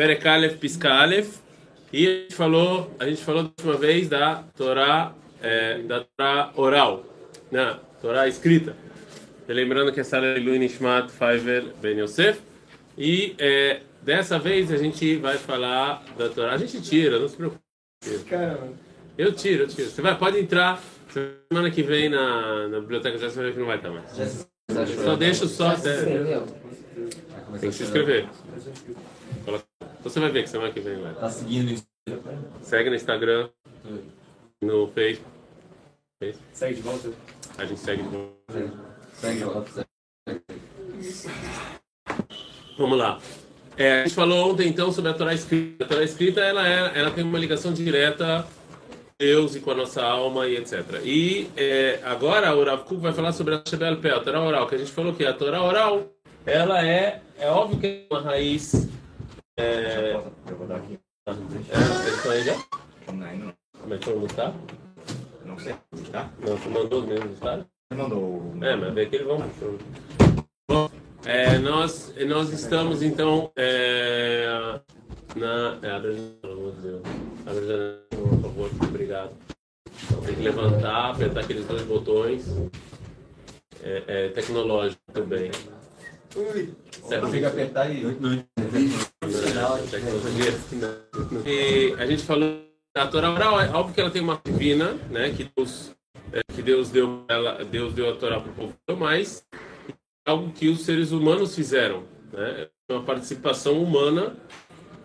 Perekalef Piskalef. E a gente falou, a gente falou da última vez da Torá, é, da Torá oral, né? Torá escrita. E lembrando que essa é Lui Nishmat Faiver Ben Yosef. E é, dessa vez a gente vai falar da Torá. A gente tira, não se preocupe. Caramba. Eu tiro, eu tiro. Você vai, pode entrar. Semana que vem na, na biblioteca já você vai ver que não vai estar mais. Só deixa só. até- Tem que se inscrever. Coloca- Você vai ver que semana que vem vai. Tá seguindo isso. Segue no Instagram, no Facebook. Segue de volta. A gente segue de volta. Segue lá. segue. Vamos lá. É, a gente falou ontem então sobre a Torá escrita. A Torá escrita ela, é, ela tem uma ligação direta com Deus e com a nossa alma e etc. E é, agora o Rav Kuk vai falar sobre a Shebel Pé, a Torá oral, que a gente falou que a Torá oral ela é, é óbvio que é uma raiz. É, Eu vou dar aqui. é, estão aí já? Não, ainda não. Como é que todo mundo tá? Não sei. Tá? Não, tu mandou mesmo, tá? Você mandou. É, mas vê que eles vão. Bom, é, nós, nós estamos então é, na. É, abre a janela, pelo amor de Deus. Abre a janela, por favor, obrigado. Então, tem que levantar, apertar aqueles dois botões. É, é tecnológico também. Certo? Consigo apertar e. Tecnologia. E a gente falou da Torá oral, é óbvio que ela tem uma divina, né? Que Deus, é, que Deus deu ela, Deus deu a Torá para o povo, mas é algo que os seres humanos fizeram, né? É uma participação humana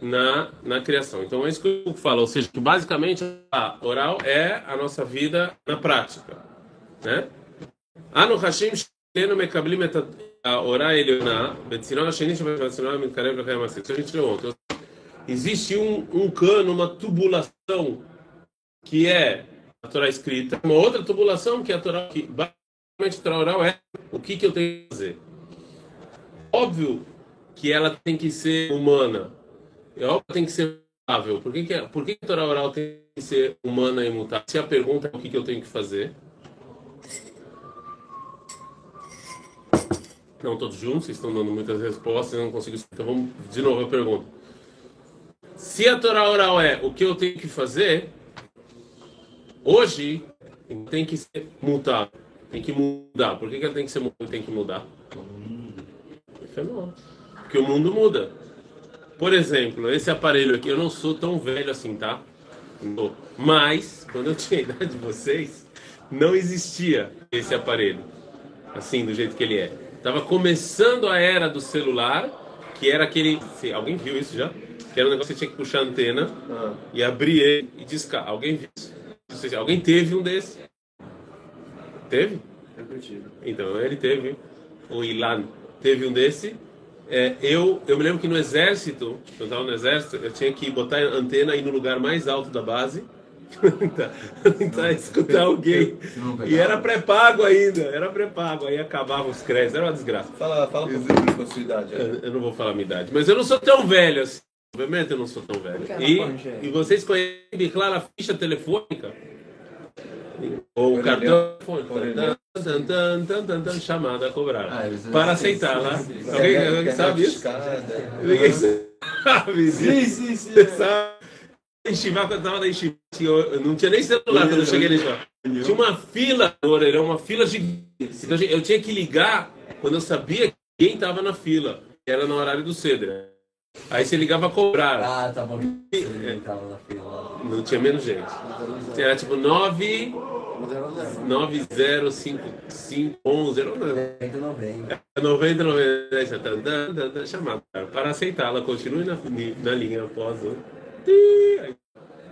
na, na criação. Então é isso que eu falo, ou seja, que basicamente a oral é a nossa vida na prática, né? Anu Hashim Shtenu Mekablim a Orá Elioná, Betzinon Hasheni Shabbatzinon Mitkarev Lachem Masik. Isso a gente leu ontem. Existe um, um cano, uma tubulação que é a Torá escrita, uma outra tubulação que é a Torá que basicamente a Torá oral é o que que eu tenho que fazer. Óbvio que ela tem que ser humana. É óbvio que tem que ser mutável. Por que que, por que a Torá oral tem que ser humana e mutável? Se a pergunta é o que que eu tenho que fazer, Não todos juntos, vocês estão dando muitas respostas, eu não consigo. Então vamos de novo a pergunta. Se a Torá oral é o que eu tenho que fazer, hoje tem que ser mutável. Tem que mudar. Por que, que ela tem que ser tem que mudar? Fenômeno. Porque o mundo muda. Por exemplo, esse aparelho aqui, eu não sou tão velho assim, tá? Mas, quando eu tinha a idade de vocês, não existia esse aparelho. Assim, do jeito que ele é. Tava começando a era do celular, que era aquele. Alguém viu isso já? Que era um negócio que você tinha que puxar a antena e abrir ele e discar. Alguém viu isso? Alguém teve um desse? Teve? Então, ele teve. O Ilan teve um desse. É, eu, eu me lembro que no exército, quando eu estava no exército, eu tinha que botar a antena aí no lugar mais alto da base. Tentar, tentar escutar alguém. E era pré-pago ainda, era pré-pago. Aí acabava os créditos, era uma desgraça. Fala, fala pouquinho com a sua idade. Eu, eu não vou falar a minha idade, mas eu não sou tão velho assim. Obviamente eu não sou tão velho. E, e vocês conhecem, claro, a ficha telefônica? Ou o cartão telefônico? Chamada a cobrar. Ah, para aceitar lá. Alguém, alguém sabe isso? Ninguém sabe. Sim, sim, sim. Você sabe? Em Shivá, quando eu tava na Yeshiva, eu não tinha nem celular quando eu cheguei na Yeshiva. Tinha uma fila no orelhão, uma fila gigante. Então eu tinha que ligar quando eu sabia que quem estava na fila. Era no horário do Cedra. Aí você ligava a cobrar. Ah, tá bom. Ele tava na fila. Não tinha menos gente. Era tipo 9 905511. Era um- Ainda não vem. 90, 90, tan, tan, tan, tan, chamada. cara. Para aceitá-la, continue na, na linha após o. Ti, Aí,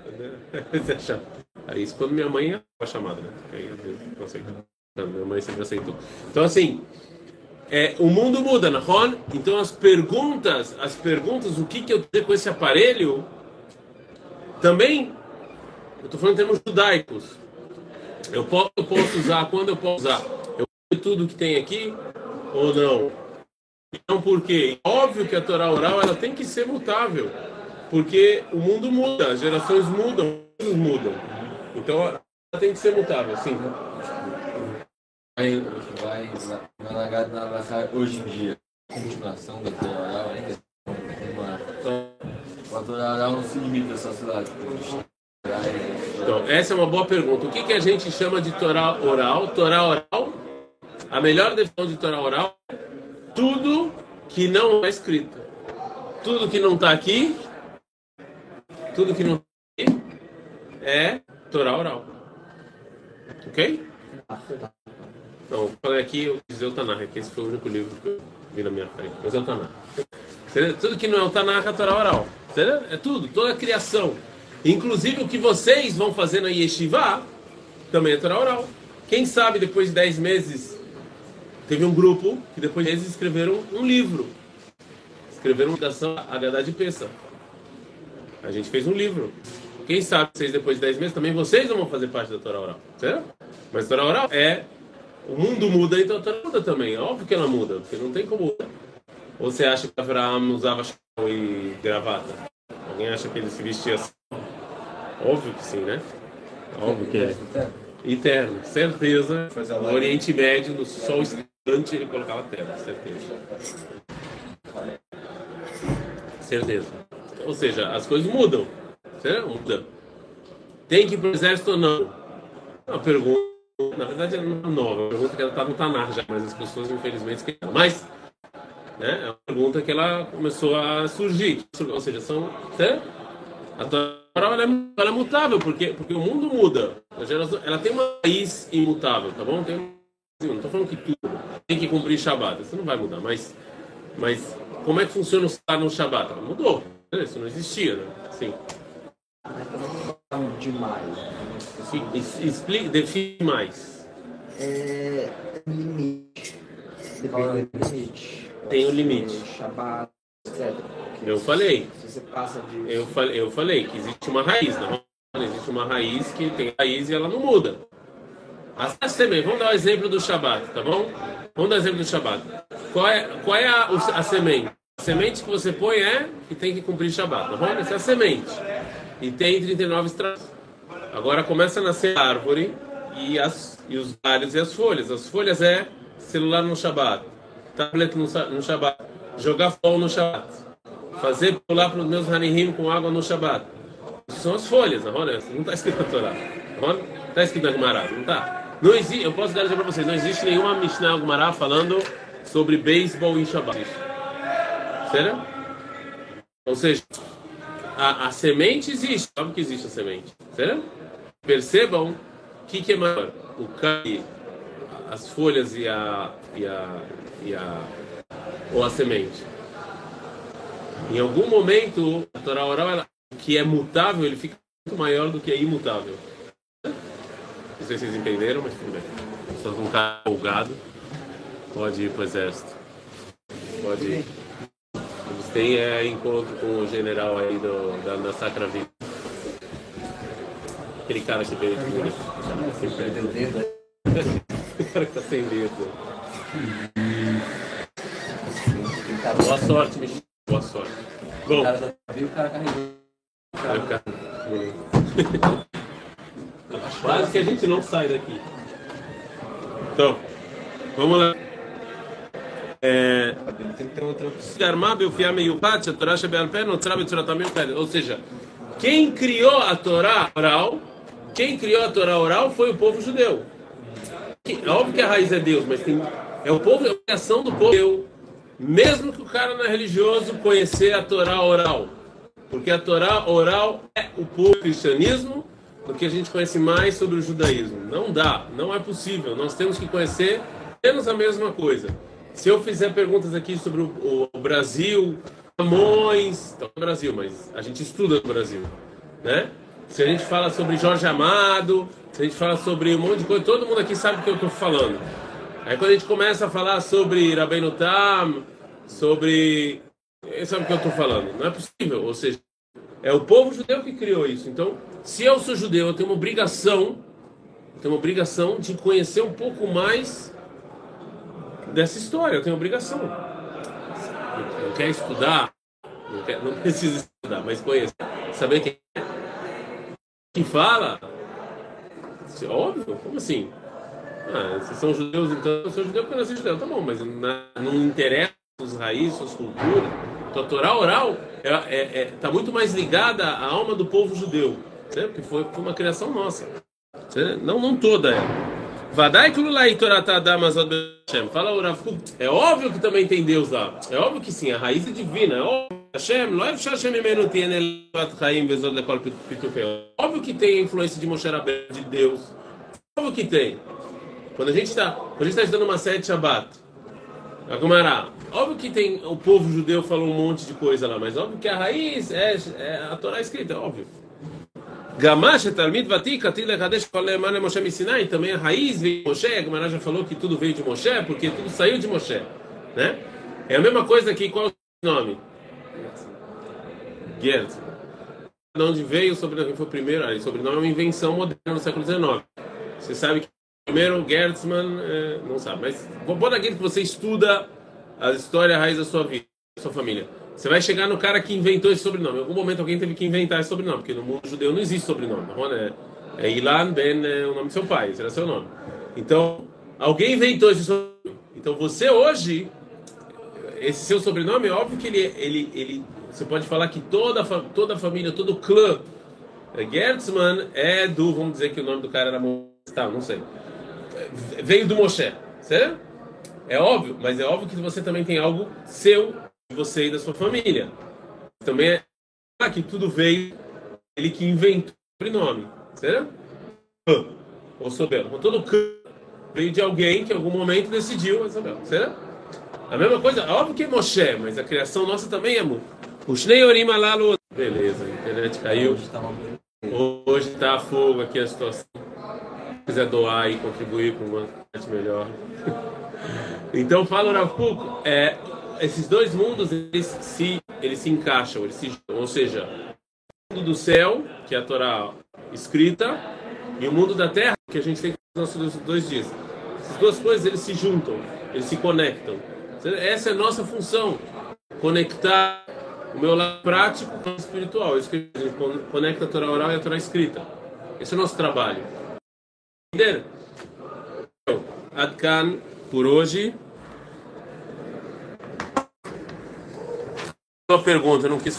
você chama. Aí isso quando minha mãe é a chamada, né? Aí minha mãe sempre aceitou. Então assim, é, o mundo muda, Ron. Então as perguntas, as perguntas, o que, que eu tenho com esse aparelho, também, eu estou falando em termos judaicos. Eu posso, eu posso usar, quando eu posso usar? Eu tudo que tem aqui ou não? Então por quê? Óbvio que a Torá oral ela tem que ser mutável. Porque o mundo muda, as gerações mudam, as mudam. Então ela tem que ser mutável, sim. Vai, vai, vai largar na hoje em dia. Continuação da Torá, ainda uma O Torá oral não se limita sei lá, tipo, Então, essa é uma boa pergunta. O que, que a gente chama de Torá oral? Torá oral, a melhor definição de Torá oral é tudo que não é escrito. Tudo que não está aqui, tudo que não aqui é Torá oral. Ok? Não, eu falei aqui, o Tanakh, que esse foi o único livro que eu vi na minha frente. É o. Entendeu? Tudo que não é o Tanakh é Torá oral. É tudo, toda a criação. Inclusive o que vocês vão fazer na Yeshiva também é Torá oral. Quem sabe depois de 10 meses, teve um grupo que depois de 10 meses escreveram um livro. Escreveram uma ligação a Gadá de Peça. A gente fez um livro. Quem sabe vocês depois de 10 meses também vocês não vão fazer parte da Torá oral. Certo? Mas Torá oral é. O mundo muda, então a Torá muda também. É óbvio que ela muda, porque não tem como mudar. Ou você acha que Abraão usava chapéu e gravata? Alguém acha que ele se vestia assim? Óbvio que sim, né? Óbvio que é. Eterno, certeza. No Oriente Médio, no sol escaldante, ele colocava terra, certeza. Certeza. Ou seja, as coisas mudam. Certo? Muda. Tem que ir para o exército ou não? É uma pergunta, na verdade, é nova. É uma pergunta que ela está no Tanar já, mas as pessoas, infelizmente, esqueceram. Mas, né, é uma pergunta que ela começou a surgir. Ou seja, são. Certo? A Torá ela é, ela é mutável, porque, porque o mundo muda. Geração, ela tem uma raiz imutável, tá bom? Tem, não estou falando que tudo tem que cumprir Shabbat. Isso não vai mudar, mas, mas como é que funciona o Sá no Shabbat? Mudou. Isso não existia, né? Sim. demais. Sim, es- Explique, define mais. É tem limite. Depende do limite. Tem um limite. Shabbat, etc. Eu falei. De. Eu falei, eu falei que existe uma raiz, não? Existe uma raiz que tem raiz e ela não muda. Assim também, vamos dar o exemplo do Shabat, tá bom? Vamos dar o exemplo do Shabat. Qual é, qual é a, o- a semente? A semente que você põe é que tem que cumprir Shabat, tá? Essa é a semente. E tem 39 estradas. Agora começa a nascer a árvore e, as, e os galhos e as folhas. As folhas é celular no Shabat, tablet no, no Shabat, jogar futebol no Shabat, fazer pular para os meus hanihim com água no Shabat. Isso são as folhas, é? Não está escrito na Torá. Está escrito na Gemara, não está? Não existe, eu posso garantir para vocês, não existe nenhuma Mishnah Gemara falando sobre beisebol em Shabat. Sério? Ou seja, a, a semente existe, sabe que existe a semente. Sério? Percebam o que, que é maior, o cai, as folhas e a, e a, e a ou a semente. Em algum momento, a Torá oral, ela, o que é mutável, ele fica muito maior do que é imutável. Não sei se vocês entenderam, mas tudo bem. Você não está empolgado, pode ir para o exército. Pode ir. Têm é, encontro com o general aí do, da, da Sacra Vida. Aquele cara que veio de. Perdeu o cara que tá sem dedo. Boa sorte, Michel. Boa sorte. Bom, o cara tá vivo, o cara carregou. vai ficar bonito. Quase que a gente não sai daqui. Então, vamos lá. É. Ou seja, quem criou a Torá oral, quem criou a Torá oral foi o povo judeu. Óbvio que a raiz é Deus, mas tem, é o povo, é a criação do povo judeu. Mesmo que o cara não é religioso, conhecer a Torá oral. Porque a Torá oral é o povo cristianismo do que a gente conhece mais sobre o judaísmo. Não dá, não é possível. Nós temos que conhecer menos a mesma coisa. Se eu fizer perguntas aqui sobre o, o- o Brasil, Camões, então é Brasil, mas a gente estuda no Brasil, né? Se a gente fala sobre Jorge Amado, se a gente fala sobre um monte de coisa, todo mundo aqui sabe o que eu estou falando. Aí quando a gente começa a falar sobre Rabbeinu Tam, sobre... Sabe o que eu estou falando? Não é possível, ou seja, é o povo judeu que criou isso. Então, se eu sou judeu, eu tenho uma obrigação, eu tenho uma obrigação de conhecer um pouco mais dessa história. Eu tenho obrigação. Não quer estudar, não, quer, não precisa estudar, mas conhecer. Saber quem é. Quem fala. É óbvio, como assim? Ah, vocês são judeus, então eu sou judeu porque eu nasci judeu. Tá bom, mas na, não interessa suas raízes, suas culturas. Tua Torá oral está é, é, tá muito mais ligada à alma do povo judeu, certo? que foi, foi uma criação nossa. Certo? Não, não toda ela. Vadai kululai toratadamas Hashem. Fala o Rav É óbvio que também tem Deus lá. É óbvio que sim, a raiz é divina. É óbvio. Hashem, não é Hashem imenu tienelat chaim vezod. É óbvio que tem a influência de Moshe Rabbeinu, de Deus. É óbvio que tem. Quando a gente está tá estudando uma série de Shabbat, Agumara, óbvio que tem o povo judeu falou um monte de coisa lá, mas óbvio que a raiz é, é a Torá é escrita, óbvio. Gamash também a raiz veio de Moshe, a já falou que tudo veio de Moshe, porque tudo saiu de Moshe, né? É a mesma coisa aqui, qual é o nome? Gertz. De onde veio o sobrenome? Foi o primeiro? Ah, o sobrenome é uma invenção moderna no século XIX. Você sabe que primeiro Gertzman, é, não sabe, mas bota aquilo que você estuda a história, a raiz da sua vida, da sua família. Você vai chegar no cara que inventou esse sobrenome. Em algum momento alguém teve que inventar esse sobrenome, porque no mundo judeu não existe sobrenome. É, é Ilan Ben, é o nome do seu pai, esse era seu nome. Então, alguém inventou esse sobrenome. Então você hoje, esse seu sobrenome, é óbvio que ele, ele, ele você pode falar que toda, toda a família, todo o clã é, Gertzman é do, vamos dizer que o nome do cara era tá, não sei. Veio do Moshe, certo? É óbvio, mas é óbvio que você também tem algo seu, de você e da sua família. Também é ah, que tudo veio ele que inventou o sobrenome, certo? Ou soberano. Todo clã veio de alguém que em algum momento decidiu, certo? A mesma coisa, óbvio que é Moshe, mas a criação nossa também é muito. O Shnei Malalo. Beleza, a internet caiu. Hoje está a fogo aqui a situação. Se quiser doar e contribuir para uma internet melhor. então, fala o Rav é, esses dois mundos eles se, eles se encaixam, eles se, ou seja, o mundo do céu, que é a Torá escrita, e o mundo da terra, que a gente tem nos nossos dois dias. Essas duas coisas eles se juntam, eles se conectam. Essa é a nossa função, conectar o meu lado prático com o espiritual. Isso que a gente conecta a Torá oral e a Torá escrita. Esse é o nosso trabalho. Entenderam? Então, Adkan por hoje. Uma pergunta, eu não quis